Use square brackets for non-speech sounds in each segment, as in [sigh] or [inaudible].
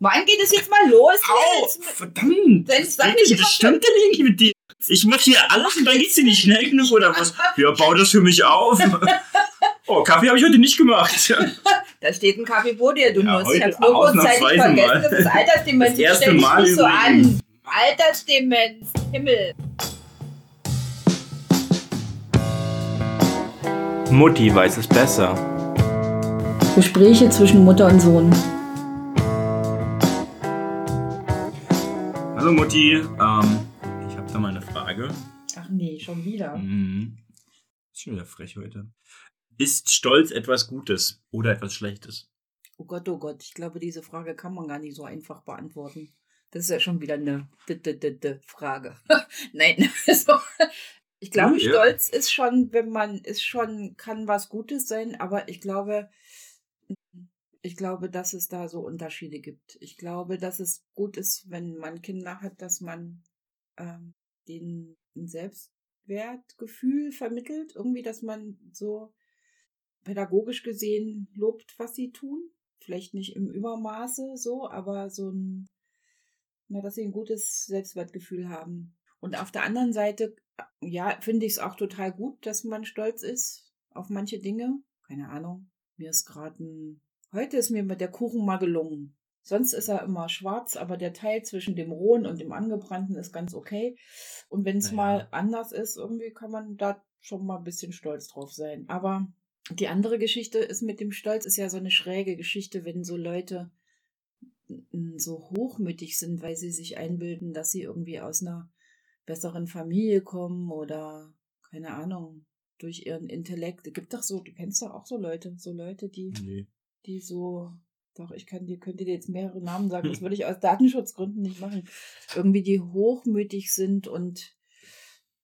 Wann geht es jetzt mal los? Au, Jetzt- verdammt. Was sag nicht denn- Das stimmt denn irgendwie mit dir? Ich mach hier alles und dann geht's dir nicht schnell genug oder was? Ja, bau das für mich auf. [laughs] Oh, Kaffee habe ich heute nicht gemacht. [laughs] Da steht ein Kaffee vor dir, du Ja, Nuss. Ich hab's nur kurzzeitig vergessen. mal. Das ist Altersdemenz. Das erste Stell dich Mal nicht so an. Altersdemenz. Himmel. Mutti weiß es besser. Gespräche zwischen Mutter und Sohn. Hallo Mutti, ähm, ich habe da mal eine Frage. Ach nee, schon wieder. Mhm. Ist schon wieder frech heute. Ist Stolz etwas Gutes oder etwas Schlechtes? Oh Gott, oh Gott. Ich glaube, diese Frage kann man gar nicht so einfach beantworten. Das ist ja schon wieder eine d -d -d -d Frage. [laughs] Nein, [laughs] also, ich glaube, Ja. Stolz ist schon, wenn man, ist schon, kann was Gutes sein, aber ich glaube, ich glaube, dass es da so Unterschiede gibt. Ich glaube, dass es gut ist, wenn man Kinder hat, dass man ähm, ein Selbstwertgefühl vermittelt. Irgendwie, dass man so pädagogisch gesehen lobt, was sie tun. Vielleicht nicht im Übermaße so, aber so ein, na, dass sie ein gutes Selbstwertgefühl haben. Und auf der anderen Seite, ja, finde ich es auch total gut, dass man stolz ist auf manche Dinge. Keine Ahnung. Mir ist gerade ein, heute ist mir mit der Kuchen mal gelungen. Sonst ist er immer schwarz, aber der Teil zwischen dem rohen und dem angebrannten ist ganz okay. Und wenn es Naja. mal anders ist, irgendwie kann man da schon mal ein bisschen stolz drauf sein. Aber die andere Geschichte ist mit dem Stolz, ist ja so eine schräge Geschichte, wenn so Leute so hochmütig sind, weil sie sich einbilden, dass sie irgendwie aus einer besseren Familie kommen oder keine Ahnung, durch ihren Intellekt. Es gibt doch so, du kennst doch auch so Leute, so Leute, die, Nee. Die so, doch, ich kann dir, könnte dir jetzt mehrere Namen sagen, das würde ich aus Datenschutzgründen nicht machen. Irgendwie die hochmütig sind und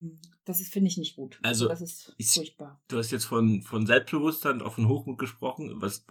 hm, das ist, finde ich, nicht gut. Also, das ist ich- furchtbar. Du hast jetzt von, von Selbstbewusstsein und auch von Hochmut gesprochen. Was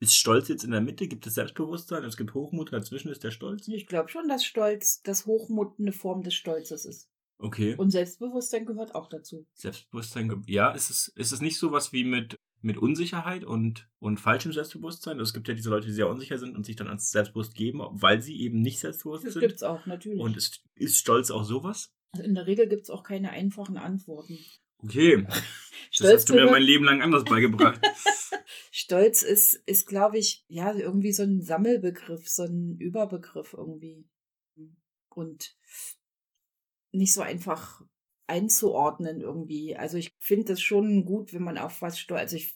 ist Stolz jetzt in der Mitte? Gibt es Selbstbewusstsein? Es gibt Hochmut, dazwischen ist der Stolz? Ich glaube schon, dass Stolz, dass Hochmut eine Form des Stolzes ist. Okay. Und Selbstbewusstsein gehört auch dazu. Selbstbewusstsein, ja, ist es, ist es nicht so was wie mit, mit Unsicherheit und, und falschem Selbstbewusstsein? Es gibt ja diese Leute, die sehr unsicher sind und sich dann als selbstbewusst geben, weil sie eben nicht selbstbewusst Das sind. gibt's auch, natürlich. Und ist, ist Stolz auch sowas? Also in der Regel gibt's auch keine einfachen Antworten. Okay. [laughs] Das Stolz, hast du mir mein Leben lang anders beigebracht. [laughs] [laughs] Stolz ist, ist glaube ich, ja, irgendwie so ein Sammelbegriff, so ein Überbegriff irgendwie. Und nicht so einfach einzuordnen irgendwie. Also ich finde es schon gut, wenn man auf was stolz. Also ich,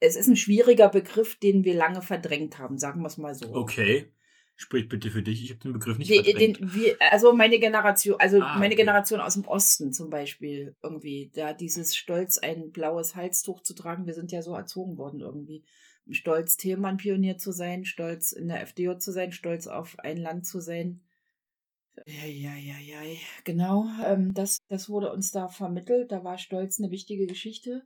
es ist ein schwieriger Begriff, den wir lange verdrängt haben, sagen wir es mal so. Okay. Sprich bitte für dich, ich habe den Begriff nicht Die, verdrängt. den, wir, also meine Generation, also Ah, meine okay. Generation aus dem Osten zum Beispiel irgendwie, da dieses Stolz, ein blaues Halstuch zu tragen, wir sind ja so erzogen worden irgendwie. Stolz, Thälmann-Pionier zu sein, stolz in der FDJ zu sein, stolz auf ein Land zu sein. Ja, ja, ja, ja, genau. Ähm, das, das wurde uns da vermittelt. Da war Stolz eine wichtige Geschichte.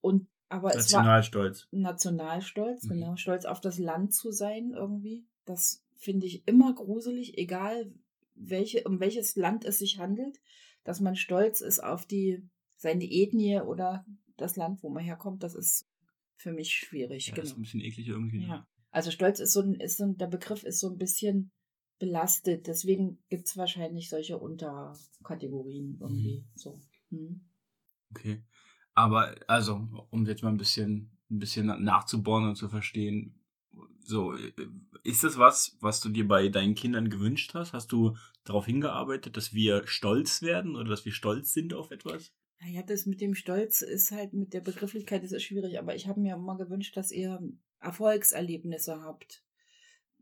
Und aber es war Nationalstolz. Nationalstolz, Mhm. genau, stolz auf das Land zu sein irgendwie. Das finde ich immer gruselig, egal welche, um welches Land es sich handelt, dass man stolz ist auf die, seine Ethnie oder das Land, wo man herkommt, das ist für mich schwierig. Ja, das ist genau. ein bisschen eklig irgendwie. Ja. Also Stolz ist so ein, ist so ein, der Begriff ist so ein bisschen belastet, deswegen gibt es wahrscheinlich solche Unterkategorien irgendwie. So. Hm. Okay. Aber, also, um jetzt mal ein bisschen, ein bisschen nachzubohren und zu verstehen, so, ist das was, was du dir bei deinen Kindern gewünscht hast? Hast du darauf hingearbeitet, dass wir stolz werden oder dass wir stolz sind auf etwas? Naja, das mit dem Stolz ist halt mit der Begrifflichkeit, das ist schwierig, aber ich habe mir immer gewünscht, dass ihr Erfolgserlebnisse habt.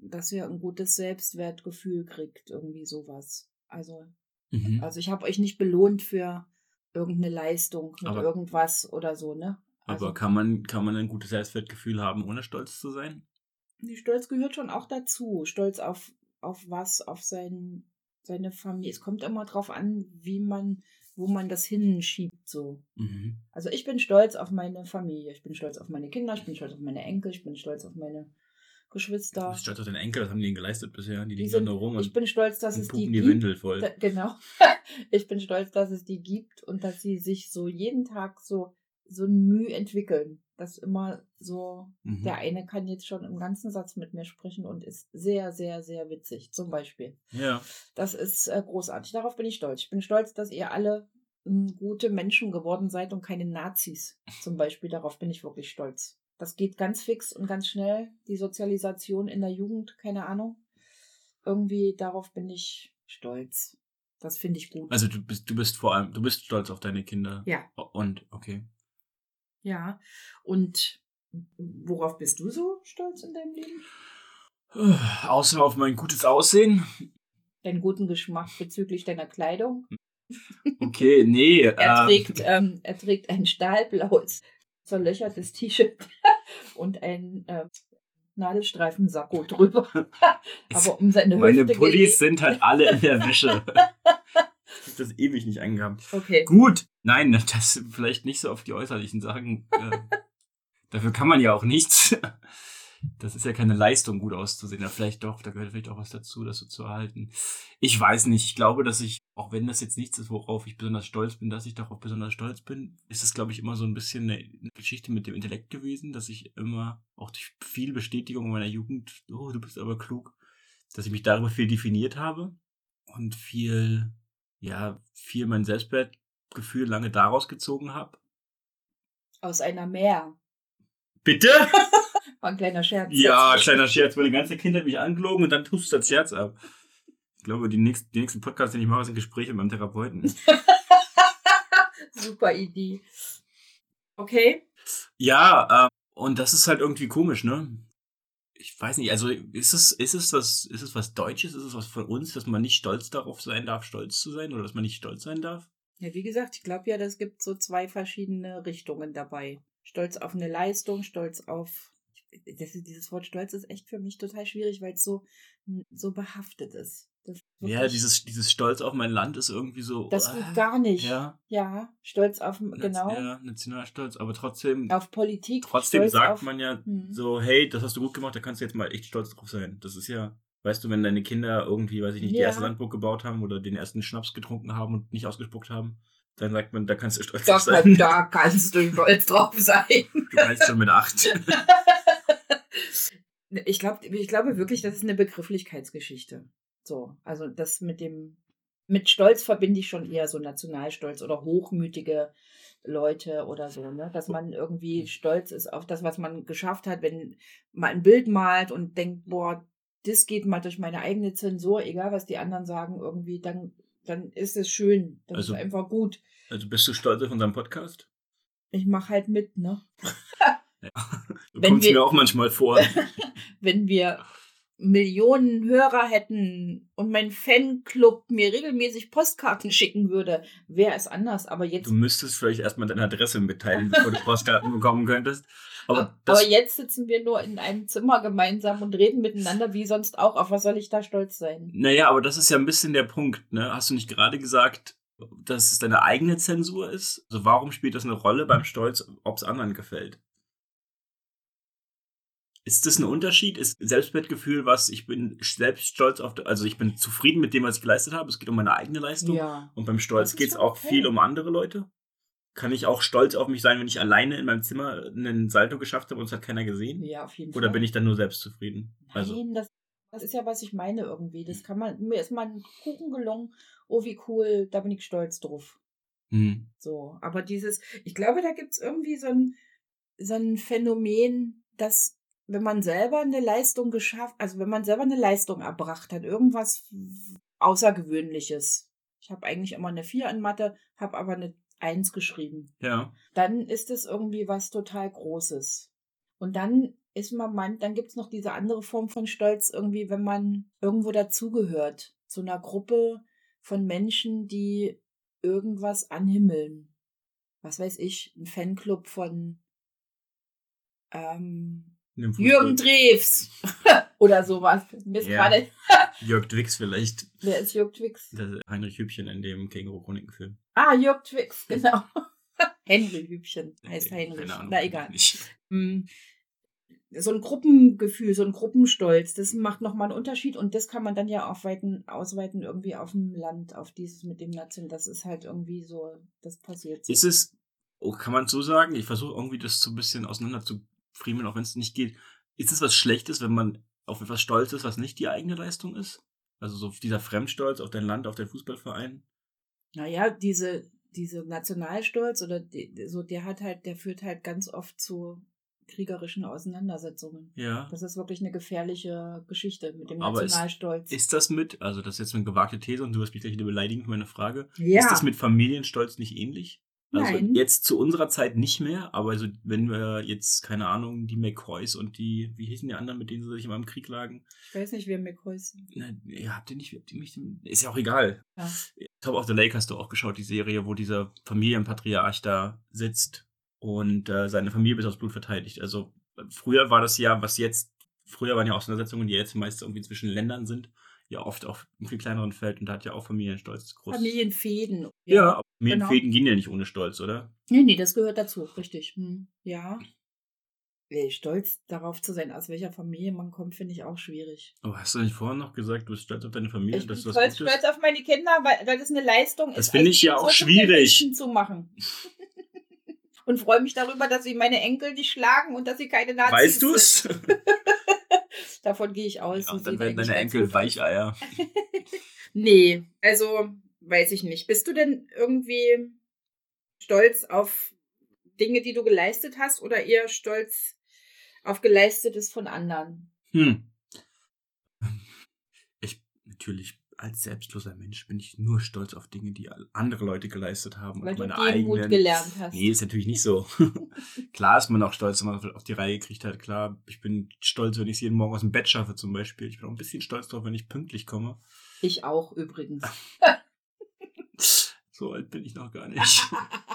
Dass ihr ein gutes Selbstwertgefühl kriegt, irgendwie sowas. Also, Mhm. also ich habe euch nicht belohnt für irgendeine Leistung mit Aber- irgendwas oder so, ne? Also, Aber kann man, kann man ein gutes Selbstwertgefühl haben, ohne stolz zu sein? die Stolz gehört schon auch dazu. Stolz auf, auf was, auf sein, seine Familie. Es kommt immer drauf an, wie man, wo man das hinschiebt, so. Mhm. Also ich bin stolz auf meine Familie, ich bin stolz auf meine Kinder, ich bin stolz auf meine Enkel, ich bin stolz auf meine Du Geschwister. bist stolz auf deine Enkel, was haben die ihnen geleistet bisher? Die Die liegen sind, da nur rum ich und, bin stolz, dass es die pupen die gibt. Windel voll. Da, genau. [laughs] Ich bin stolz, dass es die gibt und dass sie sich so jeden Tag so, so ein Mühe entwickeln. Das immer so, Mhm. der eine kann jetzt schon im ganzen Satz mit mir sprechen und ist sehr, sehr, sehr witzig, zum Beispiel. Ja. Das ist äh, großartig. Darauf bin ich stolz. Ich bin stolz, dass ihr alle m, gute Menschen geworden seid und keine Nazis. Zum Beispiel. Darauf bin ich wirklich stolz. Das geht ganz fix und ganz schnell. Die Sozialisation in der Jugend, keine Ahnung. Irgendwie darauf bin ich stolz. Das finde ich gut. Also du bist, du bist vor allem, du bist stolz auf deine Kinder. ja, Und, okay. ja. Und worauf bist du so stolz in deinem Leben? [sighs] Außer auf mein gutes Aussehen. Deinen guten Geschmack bezüglich deiner Kleidung? Okay, nee. [laughs] Er ähm, trägt, ähm, er trägt ein stahlblaues, zerlöchertes T-Shirt [laughs] und ein äh, Nadelstreifensacko drüber. [laughs] Aber um seine Meine Hüfte Pullis gelegt. sind halt alle in der Wäsche. [laughs] ich hab das ewig nicht angehabt. Okay. Gut. Nein, das vielleicht nicht so auf die äußerlichen Sachen. Äh, dafür kann man ja auch nichts. Das ist ja keine Leistung, gut auszusehen. Ja, vielleicht doch, da gehört vielleicht auch was dazu, das so zu erhalten. Ich weiß nicht. Ich glaube, dass ich, auch wenn das jetzt nichts ist, worauf ich besonders stolz bin, dass ich darauf besonders stolz bin, ist es, glaube ich, immer so ein bisschen eine, Geschichte mit dem Intellekt gewesen, dass ich immer auch durch viel Bestätigung in meiner Jugend, oh, du bist aber klug, dass ich mich darüber viel definiert habe und viel, ja, viel mein Selbstwertgefühl lange daraus gezogen habe. Aus einer Meer. Bitte? [laughs] War ein kleiner Scherz. Ja, kleiner Scherz. Meine ganze Kindheit mich angelogen und dann tust du das Scherz ab. Ich glaube, die nächsten, die nächsten Podcasts, den ich mache, sind Gespräche mit meinem Therapeuten. [laughs] Super Idee. Okay. Ja, ähm, und das ist halt irgendwie komisch, ne? Ich weiß nicht, also ist es, ist es was, ist es was Deutsches, ist es was von uns, dass man nicht stolz darauf sein darf, stolz zu sein oder dass man nicht stolz sein darf? Ja, wie gesagt, ich glaube ja, es gibt so zwei verschiedene Richtungen dabei. Stolz auf eine Leistung, Stolz auf. Das, dieses Wort Stolz ist echt für mich total schwierig, weil es so, so behaftet ist. Das, Ja, dieses, dieses Stolz auf mein Land ist irgendwie so. Das ah, geht gar nicht. Ja, Ja, Stolz auf, genau, ja, Nationalstolz, aber trotzdem, auf Politik. trotzdem stolz sagt auf, man ja Hm. so, hey, das hast du gut gemacht, da kannst du jetzt mal echt stolz drauf sein. Das ist ja, weißt du, wenn deine Kinder irgendwie, weiß ich nicht, die Ja. erste Sandburg gebaut haben oder den ersten Schnaps getrunken haben und nicht ausgespuckt haben, dann sagt man, da kannst du stolz drauf sein. da kannst du stolz drauf sein. Du kannst schon mit acht. [laughs] Ich, glaub, ich glaube wirklich, das ist eine Begrifflichkeitsgeschichte. So, also das mit dem, mit Stolz verbinde ich schon eher so Nationalstolz oder hochmütige Leute oder so, ne? Dass man irgendwie stolz ist auf das, was man geschafft hat, wenn man ein Bild malt und denkt, boah, das geht mal durch meine eigene Zensur, egal was die anderen sagen, irgendwie, dann, dann ist es schön. Das Also- ist einfach gut. Also bist du stolz auf unseren Podcast? Ich mache halt mit, ne? [laughs] Ja. [laughs] Kommt mir auch manchmal vor. [laughs] wenn wir Millionen Hörer hätten und mein Fanclub mir regelmäßig Postkarten schicken würde, wäre es anders. Aber jetzt, Du müsstest vielleicht erstmal deine Adresse mitteilen, bevor du Postkarten bekommen könntest. Aber aber jetzt sitzen wir nur in einem Zimmer gemeinsam und reden miteinander, wie sonst auch. Auf was soll ich da stolz sein? naja, aber das ist ja ein bisschen der Punkt, ne? Hast du nicht gerade gesagt, dass es deine eigene Zensur ist? Also warum spielt das eine Rolle beim Stolz, ob es anderen gefällt? Ist das ein Unterschied? Ist Selbstwertgefühl was, ich bin selbst stolz auf, also ich bin zufrieden mit dem, was ich geleistet habe, es geht um meine eigene Leistung. Ja. Und beim Stolz geht es auch okay. viel um andere Leute. Kann ich auch stolz auf mich sein, wenn ich alleine in meinem Zimmer einen Salto geschafft habe und es hat keiner gesehen? Ja, auf jeden Oder Fall. bin ich dann nur selbstzufrieden? Also, Nein, das, das ist ja, was ich meine irgendwie. Das kann man, mir ist mal ein Kuchen gelungen. Oh, wie cool, da bin ich stolz drauf. hm. So, aber dieses, ich glaube, da gibt es irgendwie so ein, so ein Phänomen, dass wenn man selber eine Leistung geschafft, also wenn man selber eine Leistung erbracht hat, irgendwas Außergewöhnliches. Ich habe eigentlich immer eine 4 in Mathe, habe aber eine 1 geschrieben. ja. Dann ist es irgendwie was total Großes. Und dann ist man, man dann gibt es noch diese andere Form von Stolz, irgendwie, wenn man irgendwo dazugehört, zu einer Gruppe von Menschen, die irgendwas anhimmeln. Was weiß ich, ein Fanclub von ähm. Jürgen Drews [laughs] oder sowas. Mir ist Ja. gerade, [laughs] Jörg Twix vielleicht. wer ist Jörg Twix? Heinrich Hübchen in dem Känguru-Chroniken-Film. Ah, Jörg Twix, [laughs] genau. Henry Hübchen heißt Heinrich. Keine Ahnung, Na egal. Mm, so ein Gruppengefühl, so ein Gruppenstolz, das macht nochmal einen Unterschied und das kann man dann ja aufweiten, ausweiten irgendwie auf dem Land, auf dieses mit dem Nation. Das ist halt irgendwie so, das passiert so. Ist es, oh, kann man so sagen? Ich versuche irgendwie das so ein bisschen auseinander zu friemeln, auch wenn es nicht geht. Ist es was Schlechtes, wenn man auf etwas stolz ist, was nicht die eigene Leistung ist? Also so dieser Fremdstolz auf dein Land, auf deinen Fußballverein? Naja, diese, diese Nationalstolz oder die, so, der hat halt, der führt halt ganz oft zu kriegerischen Auseinandersetzungen. Ja. Das ist wirklich eine gefährliche Geschichte mit dem Aber ist- Nationalstolz. Ist das mit, also das ist jetzt eine gewagte These und du wirst mich gleich wieder beleidigen für meine Frage. ja, Ist das mit Familienstolz nicht ähnlich? Also Nein. jetzt zu unserer Zeit nicht mehr, aber also wenn wir jetzt, keine Ahnung, die McCoys und die, wie hießen die anderen, mit denen sie sich immer im Krieg lagen? ich weiß nicht, wer McCoys. Na, ja, habt ihr nicht, habt ihr mich, ist ja auch egal. Ja. Top of the Lake hast du auch geschaut, die Serie, wo dieser Familienpatriarch da sitzt und äh, seine Familie bis aufs Blut verteidigt. Also früher war das ja, was jetzt, früher waren ja Auseinandersetzungen, die jetzt meist irgendwie zwischen Ländern sind, ja oft auf einem viel kleineren Feld und da hat ja auch Familienstolz groß. Familienfäden. ja, aber genau. Familienfäden gehen ja nicht ohne Stolz, oder? Nee, nee, das gehört dazu, richtig. Hm. Ja. Stolz darauf zu sein, aus welcher Familie man kommt, finde ich auch schwierig. Aber hast du nicht vorhin noch gesagt, du bist stolz auf deine Familie, Ich bin stolz, stolz auf meine Kinder, weil, weil das eine Leistung Das ist. finde aus ich ja auch schwierig. Zu machen. [laughs] und freue mich darüber, dass sie meine Enkel nicht schlagen und dass sie keine Nazis Weißt du es? Davon gehe ich aus. Ja, und dann werden deine Enkel. Weicheier. [laughs] [laughs] Nee, also weiß ich nicht. Bist du denn irgendwie stolz auf Dinge, die du geleistet hast oder eher stolz auf Geleistetes von anderen? Hm. Ich, natürlich, als selbstloser Mensch bin ich nur stolz auf Dinge, die andere Leute geleistet haben. Weil und du meine Demut eigenen. gelernt hast. Nee, ist natürlich nicht so. [laughs] Klar ist man auch stolz, wenn man auf die Reihe gekriegt hat. Klar, ich bin stolz, wenn ich es jeden Morgen aus dem Bett schaffe, zum Beispiel. Ich bin auch ein bisschen stolz drauf, wenn ich pünktlich komme. Ich auch übrigens. [laughs] So alt bin ich noch gar nicht.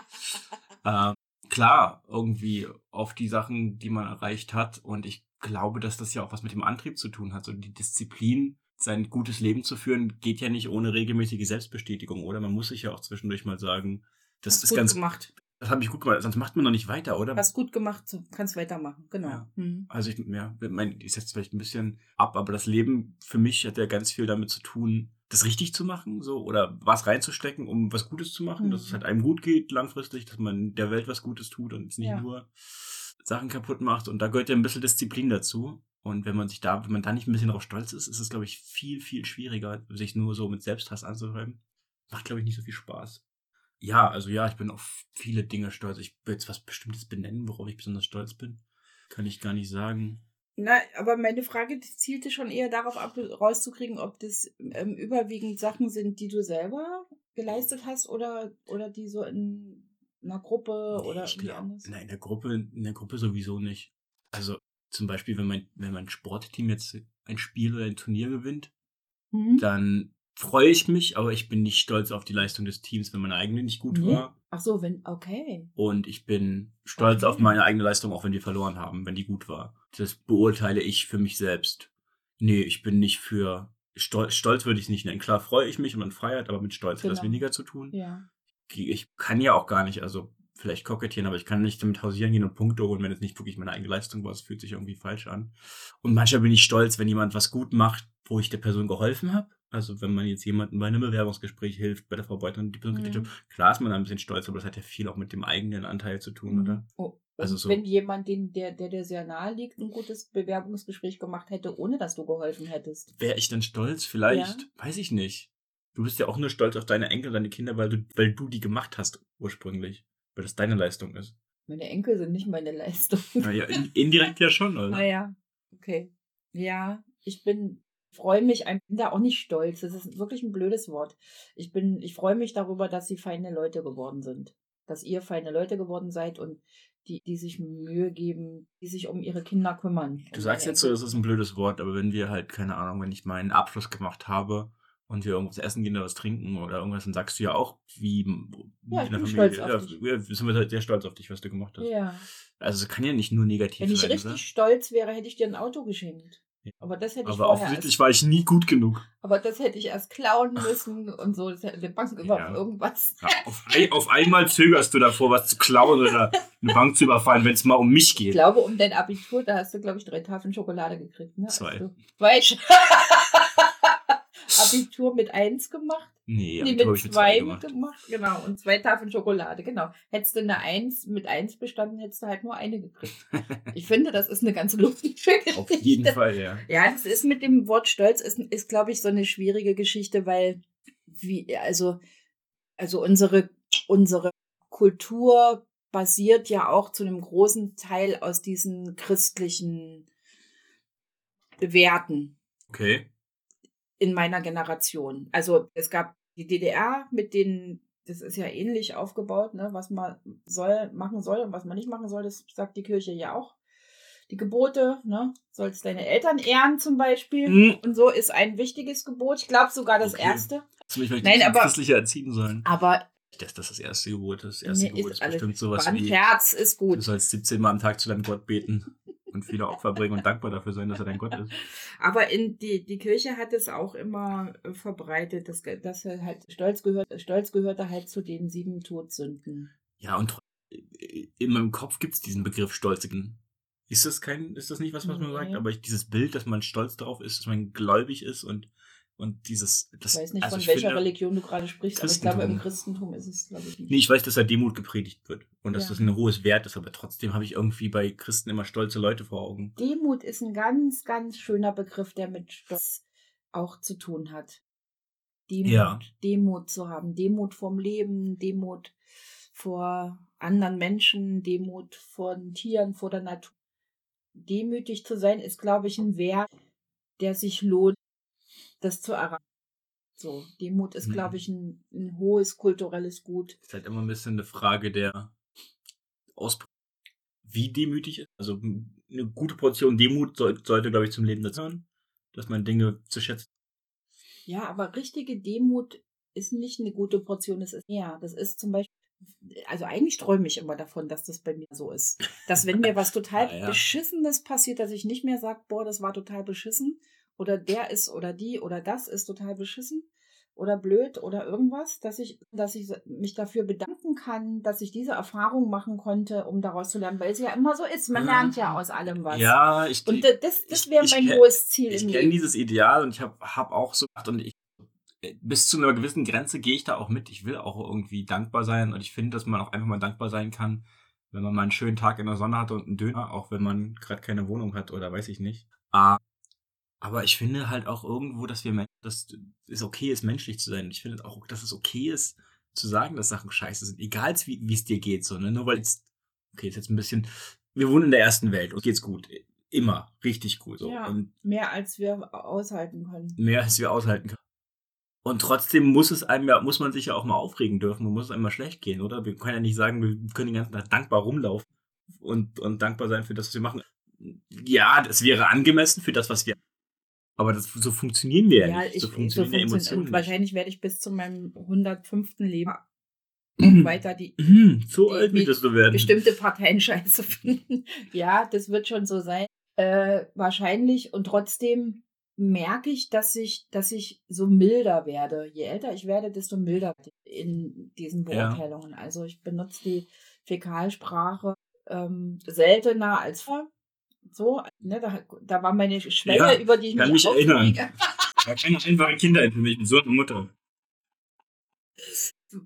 [laughs] äh, klar, irgendwie auf die Sachen, die man erreicht hat. Und ich glaube, dass das ja auch was mit dem Antrieb zu tun hat. So die Disziplin, sein gutes Leben zu führen, geht ja nicht ohne regelmäßige Selbstbestätigung, oder? Man muss sich ja auch zwischendurch mal sagen, das Hast ist gut ganz, gemacht. das habe ich gut gemacht, sonst macht man noch nicht weiter, oder? Hast gut gemacht, kannst weitermachen. Genau. Ja. Hm. Also ich, ja, mein, ich setze vielleicht ein bisschen ab, aber das Leben für mich hat ja ganz viel damit zu tun, das richtig zu machen, so, oder was reinzustecken, um was Gutes zu machen, dass Mhm. es halt einem gut geht langfristig, dass man der Welt was Gutes tut und nicht Ja. nur Sachen kaputt macht. Und da gehört ja ein bisschen Disziplin dazu. Und wenn man sich da, wenn man da nicht ein bisschen drauf stolz ist, ist es, glaube ich, viel, viel schwieriger, sich nur so mit Selbsthass anzuschreiben. Macht, glaube ich, nicht so viel Spaß. Ja, also ja, ich bin auf viele Dinge stolz. Ich will jetzt was Bestimmtes benennen, worauf ich besonders stolz bin. Kann ich gar nicht sagen. Na, aber meine Frage zielte schon eher darauf ab, rauszukriegen, ob das ähm, überwiegend Sachen sind, die du selber geleistet hast oder, oder die so in einer Gruppe Nee, oder ich irgendwie glaub, anders. na, in der Gruppe, in der Gruppe sowieso nicht. Also zum Beispiel, wenn mein, wenn mein Sportteam jetzt ein Spiel oder ein Turnier gewinnt, Hm? dann freue ich mich, aber ich bin nicht stolz auf die Leistung des Teams, wenn meine eigene nicht gut Nee. war. Ach so, wenn, okay. Und ich bin stolz Okay. auf meine eigene Leistung, auch wenn wir verloren haben, wenn die gut war. Das beurteile ich für mich selbst. Nee, ich bin nicht für. Stolz, stolz würde ich es nicht nennen. Klar freue ich mich und man feiert, aber mit Stolz hat das Genau. weniger zu tun. Ja. ich kann ja auch gar nicht, also vielleicht kokettieren, aber ich kann nicht damit hausieren gehen und Punkte holen, wenn es nicht wirklich meine eigene Leistung war. Es fühlt sich irgendwie falsch an. Und manchmal bin ich stolz, wenn jemand was gut macht, wo ich der Person geholfen habe. Also wenn man jetzt jemandem bei einem Bewerbungsgespräch hilft, bei der Verbeutung, die Person Mhm. klar ist man da ein bisschen stolz, aber das hat ja viel auch mit dem eigenen Anteil zu tun, oder? Oh, Also so- wenn jemand, den, der, der dir sehr nahe liegt, ein gutes Bewerbungsgespräch gemacht hätte, ohne dass du geholfen hättest. Wäre ich dann stolz? Vielleicht? Ja. Weiß ich nicht. Du bist ja auch nur stolz auf deine Enkel, deine Kinder, weil du, weil du die gemacht hast ursprünglich. Weil das deine Leistung ist. Meine Enkel sind nicht meine Leistung. Naja, in, indirekt ja schon, oder? [laughs] Naja, okay. Ja, ich bin, freue mich, ich bin da auch nicht stolz. Das ist wirklich ein blödes Wort. Ich bin, ich freue mich darüber, dass sie feine Leute geworden sind. Dass ihr feine Leute geworden seid und die, die sich Mühe geben, die sich um ihre Kinder kümmern. Du sagst jetzt so, das ist ein blödes Wort, aber wenn wir halt, keine Ahnung, wenn ich meinen Abschluss gemacht habe und wir irgendwas essen gehen oder was trinken oder irgendwas, dann sagst du ja auch, wie Ja, ich bin stolz auf ja, wir sind wir halt sehr stolz auf dich, was du gemacht hast. Ja. Also es kann ja nicht nur negativ Wenn ich sein, richtig oder? stolz wäre, hätte ich dir ein Auto geschenkt. Ja. Aber das hätte ich Aber offensichtlich erst, war ich nie gut genug. aber das hätte ich erst klauen müssen und so. Das hätte eine Bank über Ja. irgendwas. Auf, ein, auf einmal zögerst du davor, was zu klauen oder eine Bank zu überfallen, wenn es mal um mich Ich geht. glaube, um dein Abitur, da hast du, glaube ich, drei Tafeln Schokolade gekriegt. Ne? Zwei. Also, zwei. Abitur mit eins gemacht. Nee, Nee, mit zwei gemacht. gemacht. Genau. Und zwei Tafeln Schokolade, genau. Hättest du eine Eins mit eins bestanden, hättest du halt nur eine gekriegt. [laughs] Ich finde, das ist eine ganz lustige Auf Geschichte. jeden Fall, ja. Ja, das ist mit dem Wort Stolz, ist, ist glaube ich, so eine schwierige Geschichte, weil, wie, also, also unsere, unsere Kultur basiert ja auch zu einem großen Teil aus diesen christlichen Werten Okay. In meiner Generation. Also es gab die DDR mit den, das ist ja ähnlich aufgebaut, ne, was man soll, machen soll und was man nicht machen soll, das sagt die Kirche ja auch. Die Gebote, ne, sollst deine Eltern ehren zum Beispiel. Hm. Und so ist ein wichtiges Gebot. Ich glaube sogar das Okay. erste. Hast du mich vielleicht Nein, aber- christlicher erziehen sollen? Aber Das, das ist das erste Gebot. Das erste nee, Gebot ist ist bestimmt sowas wie, Herz ist du gut. sollst 17 Mal am Tag zu deinem Gott beten und viele Opfer bringen und dankbar dafür sein, dass er dein Gott ist. Aber in die, die Kirche hat es auch immer äh, verbreitet, dass, dass er halt Stolz gehört, Stolz gehörte halt zu den sieben Todsünden. Ja, und tro- in meinem Kopf gibt es diesen Begriff Stolzigen. Ist das kein, ist das nicht was, was man Nee. sagt? Aber ich, dieses Bild, dass man stolz darauf ist, dass man gläubig ist und, und dieses, das, Ich weiß nicht, also von welcher finde- Religion du gerade sprichst, aber ich glaube, im Christentum. Ist es, glaube ich, nicht. Nee, ich weiß, dass da Demut gepredigt wird und dass Ja. das ein hohes Wert ist, aber trotzdem habe ich irgendwie bei Christen immer stolze Leute vor Augen. Demut ist ein ganz, ganz schöner Begriff, der mit Stolz auch zu tun hat. Demut, Ja. Demut zu haben, Demut vorm Leben, Demut vor anderen Menschen, Demut vor den Tieren, vor der Natur. Demütig zu sein, ist, glaube ich, ein Wert, der sich lohnt, das zu erreichen. So, Demut ist, Mhm. glaube ich, ein, ein hohes kulturelles Gut. ist halt immer ein bisschen eine Frage der Ausprägung. Wie demütig ist. Also eine gute Portion Demut soll, sollte, glaube ich, zum Leben dazugehören, dass man Dinge zu schätzen. Ja, aber richtige Demut ist nicht eine gute Portion, es ist mehr. Das ist zum Beispiel, also eigentlich träume ich immer davon, dass das bei mir so ist. Dass wenn mir was [laughs] total Naja. Beschissenes passiert, dass ich nicht mehr sage, boah, das war total beschissen. Oder der ist oder die oder das ist total beschissen oder blöd oder irgendwas, dass ich, dass ich mich dafür bedanken kann, dass ich diese Erfahrung machen konnte, um daraus zu lernen, weil es ja immer so ist. Man Ja. lernt ja aus allem was. Ja, ich, Und da- das, das ich- wäre ich mein kenn- hohes Ziel ich kenne dieses Ideal und ich habe hab auch so gedacht und ich bis zu einer gewissen Grenze gehe ich da auch mit. Ich will auch irgendwie dankbar sein und ich finde, dass man auch einfach mal dankbar sein kann, wenn man mal einen schönen Tag in der Sonne hat und einen Döner, auch wenn man gerade keine Wohnung hat oder weiß ich nicht. Ah, Aber ich finde halt auch irgendwo, dass wir dass es okay ist, menschlich zu sein. Ich finde auch, dass es okay ist, zu sagen, dass Sachen scheiße sind. Egal wie es dir geht, so, ne? Nur weil jetzt, okay, ist jetzt ein bisschen, wir wohnen in der ersten Welt, uns geht's gut. Immer. Richtig gut, so. Ja. Und Mehr als wir aushalten können. mehr als wir aushalten können. Und trotzdem muss es einem ja, muss man sich ja auch mal aufregen dürfen und muss es einem mal schlecht gehen, oder? Wir können ja nicht sagen, wir können den ganzen Tag dankbar rumlaufen und, und dankbar sein für das, was wir machen. Ja, das wäre angemessen für das, was wir. Aber das, so funktionieren wir ja, nicht. So funktionieren ja funktioniert- Emotionen. Wahrscheinlich werde ich bis zu meinem 105. Leben Mhm. weiter die Mhm, so Die- alt würdest du werden. bestimmte Parteien [laughs] scheiße finden. ja, das wird schon so sein. Äh, wahrscheinlich. Und trotzdem merke ich, dass ich, dass ich so milder werde. Je älter ich werde, desto milder in diesen Ja. Beurteilungen. Also ich benutze die Fäkalsprache ähm, seltener als vor. So, ne, da, da war meine Schwelle, Ja, über die ich kann mich mich erinnern. Ja, keine einfache Kinder für mich, Sohn und Mutter.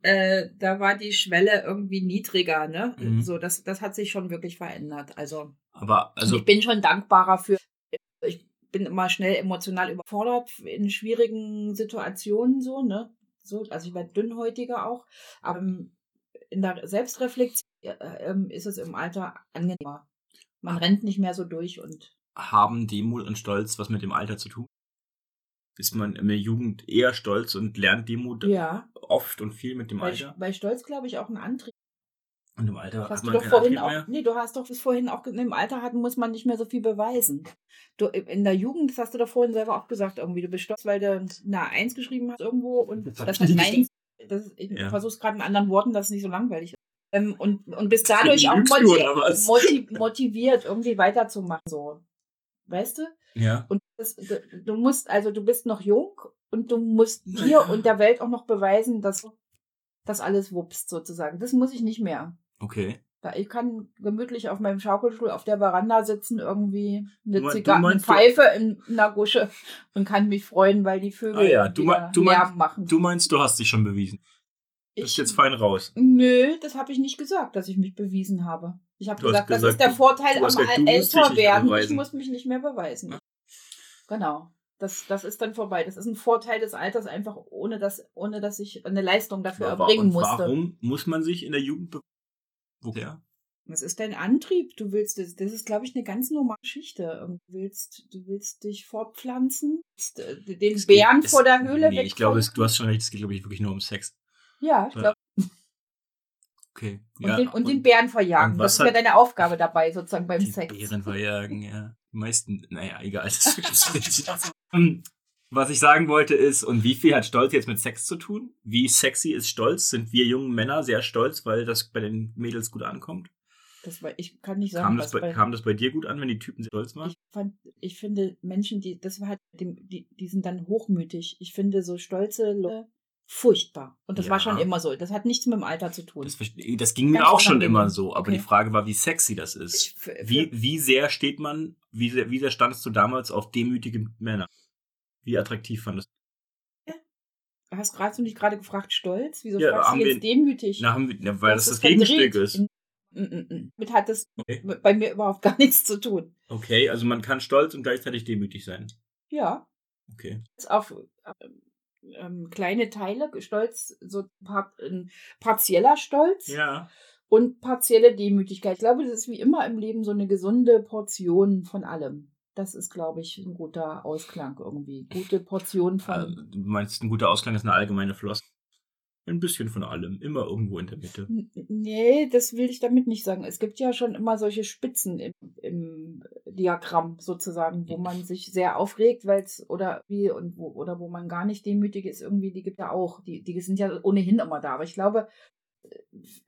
äh, da war die Schwelle irgendwie niedriger, ne? Mhm. So, das, das hat sich schon wirklich verändert. Also, Aber, also, ich bin schon dankbarer für. Ich bin immer schnell emotional überfordert in schwierigen Situationen, so, ne? So, also ich werde dünnhäutiger auch. Aber ähm, in der Selbstreflexion äh, ähm, ist es im Alter angenehmer. Man rennt nicht mehr so durch und haben Demut und Stolz was mit dem Alter zu tun? Ist man in der Jugend eher stolz und lernt Demut ja, oft und viel mit dem bei, Alter? bei Stolz glaube ich auch ein Antrieb. Und im Alter Hast hat du man doch keinen vorhin Antrieb auch, mehr? nee, du hast doch bis vorhin auch, im Alter hatten, muss man nicht mehr so viel beweisen. Du, in der Jugend, das hast du doch vorhin selber auch gesagt, irgendwie, du bist stolz, weil du eine Eins geschrieben hast irgendwo und Das das, hat meins, das, ich Ja. versuche es gerade in anderen Worten, dass es nicht so langweilig ist. Ähm, und, und bist dadurch auch motiv motiv [laughs] motiviert, irgendwie weiterzumachen, so. Weißt du? Ja. Und das, du, musst, also du bist noch jung und du musst dir und der Welt auch noch beweisen, dass das alles wuppst, sozusagen. Das muss ich nicht mehr. Okay. Da ich kann gemütlich auf meinem Schaukelstuhl auf der Veranda sitzen, irgendwie eine Du mein- du Zigarre, eine meinst, du- Pfeife in, in der Gusche und kann mich freuen, weil die Vögel Ah ja, du mein- du machen. Du meinst, du hast dich schon bewiesen. Ich, Bist jetzt fein raus. Nö, das habe ich nicht gesagt, dass ich mich bewiesen habe. Ich habe hast gesagt, das gesagt, ist der Vorteil am gesagt, älter werden. Ich muss mich nicht mehr beweisen. Ja. Genau. Das, das ist dann vorbei. Das ist ein Vorteil des Alters, einfach ohne dass, ohne dass ich eine Leistung dafür Aber erbringen musste. warum muss man sich in der Jugend beweisen? Woher? Das ist dein Antrieb. Du willst, das, das ist, glaube ich, eine ganz normale Geschichte. Du willst, du willst dich fortpflanzen, äh, den Bären vor der Höhle Nee, weg. ich glaube, es, du hast schon recht, es geht, glaube ich, wirklich nur um Sex. Ja, ich glaube. Okay. Und, ja, den, und den Bären verjagen. und Das was ist ja hat- deine Aufgabe dabei, sozusagen beim die Sex. Bären verjagen, ja. Die meisten, naja, egal. Das [laughs] Ähm, Was ich sagen wollte ist, und wie viel hat Stolz jetzt mit Sex zu tun? Wie sexy ist Stolz? Sind wir jungen Männer sehr stolz, weil das bei den Mädels gut ankommt? Das war, ich kann nicht sagen, Kam was das, bei, bei, kam das bei dir gut an, wenn die Typen stolz waren? ich fand, ich finde Menschen, die, das war halt, die, die sind dann hochmütig. Ich finde so stolze Leute furchtbar. Und das Ja. war schon immer so. Das hat nichts mit dem Alter zu tun. Das, verste- das ging mir Ganz auch schon immer so, aber Okay. die Frage war, wie sexy das ist. Ich- Wie, wie sehr steht man, wie sehr, wie sehr standest du damals auf demütige Männer? Wie attraktiv fandest Hast gerade du nicht gerade gefragt, stolz? Wieso Ja, fragst du wir- jetzt demütig? du? Na, haben wir, na, weil das das, ist Gegenstück ist. Mm, mm, mm. Damit hat das Okay. bei mir überhaupt gar [laughs] nichts zu tun. okay, also man kann stolz und gleichzeitig demütig sein. Ja, Okay. jetzt auf ähm, kleine Teile, Stolz, so par ein partieller Stolz Ja. und partielle Demütigkeit. Ich glaube, das ist wie immer im Leben so eine gesunde Portion von allem. Das ist, glaube ich, ein guter Ausklang irgendwie. Gute Portion von. Also, du meinst, ein guter Ausklang ist eine allgemeine Flosse. Ein bisschen von allem, immer irgendwo in der Mitte. Nee, das will ich damit nicht sagen. Es gibt ja schon immer solche Spitzen im, im Diagramm sozusagen, wo man sich sehr aufregt, weil es oder wie und wo oder wo man gar nicht demütig ist, irgendwie, die gibt ja auch. Die, die sind ja ohnehin immer da. Aber ich glaube, äh,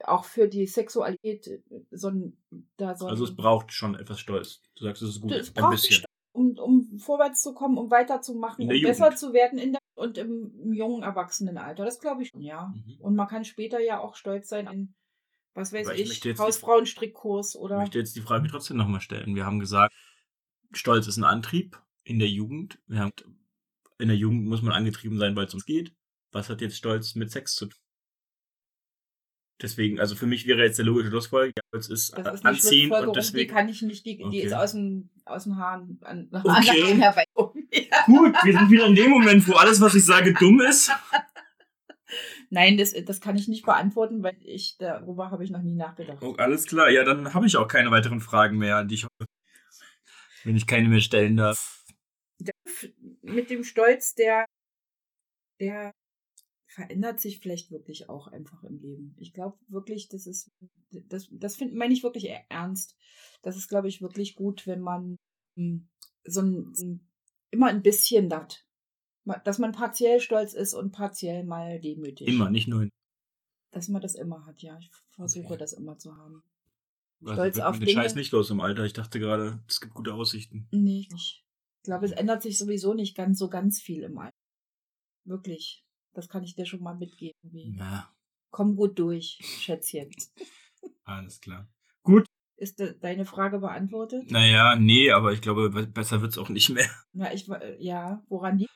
auch für die Sexualität äh, so ein, da so ein, Also es braucht schon etwas Stolz. Du sagst, es ist gut. es ein bisschen. Um, um vorwärts zu kommen, um weiterzumachen, um der besser Jugend. zu werden in der, und im, im jungen Erwachsenenalter. Das glaube ich schon, ja. Mhm. Und man kann später ja auch stolz sein an, was weiß Aber ich ich, Hausfrauenstrickkurs Ich oder. möchte jetzt die Frage trotzdem nochmal stellen. Wir haben gesagt, Stolz ist ein Antrieb in der Jugend. Wir haben, in der Jugend muss man angetrieben sein, weil es uns geht. Was hat jetzt Stolz mit Sex zu tun? Deswegen, also für mich wäre jetzt der logische Schlussfolgerung, Stolz ist, Das ist anziehen und Schlussfolgerung, die deswegen. kann ich nicht, die, die Okay. ist aus den, aus den Haaren an, an Okay. herbei. Ja. [laughs] Gut, wir sind wieder in dem Moment, wo alles, was ich sage, dumm ist. [laughs] Nein, das, das kann ich nicht beantworten, weil ich darüber habe ich noch nie nachgedacht. Oh, alles klar, ja, dann habe ich auch keine weiteren Fragen mehr, die ich wenn ich keine mehr stellen darf. Mit dem Stolz, der, der verändert sich vielleicht wirklich auch einfach im Leben. Ich glaube wirklich, das ist, das, das find, meine ich wirklich e- ernst. Das ist, glaube ich, wirklich gut, wenn man hm, so ein, immer ein bisschen hat. Dass man partiell stolz ist und partiell mal demütig. Immer, nicht nur Dass man das immer hat, ja. Ich versuche Okay. das immer zu haben. Was Stolz wird auf den Dinge. Scheiß nicht los im Alter. Ich dachte gerade, es gibt gute Aussichten. Nee. Ich glaube, es ändert sich sowieso nicht ganz so ganz viel im Alter. Wirklich. Das kann ich dir schon mal mitgeben. Ja, Komm gut durch, Schätzchen. [laughs] alles klar. Ist de deine Frage beantwortet? Naja, nee, aber ich glaube, be- besser wird's auch nicht mehr. [laughs] Ja, ich äh, ja, woran liegt?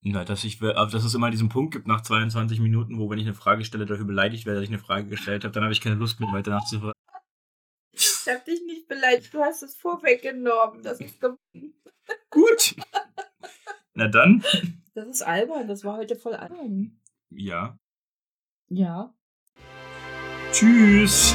Na, dass ich, dass es immer diesen Punkt gibt nach 22 Minuten, wo wenn ich eine Frage stelle, dafür beleidigt werde, dass ich eine Frage gestellt habe, dann habe ich keine Lust mehr weiter nachzufragen. Ich hab dich nicht beleidigt, du hast es vorweggenommen. Das ist. Gut. [laughs] Na dann. Das ist albern, das war heute voll albern. Ja. Ja. Tschüss.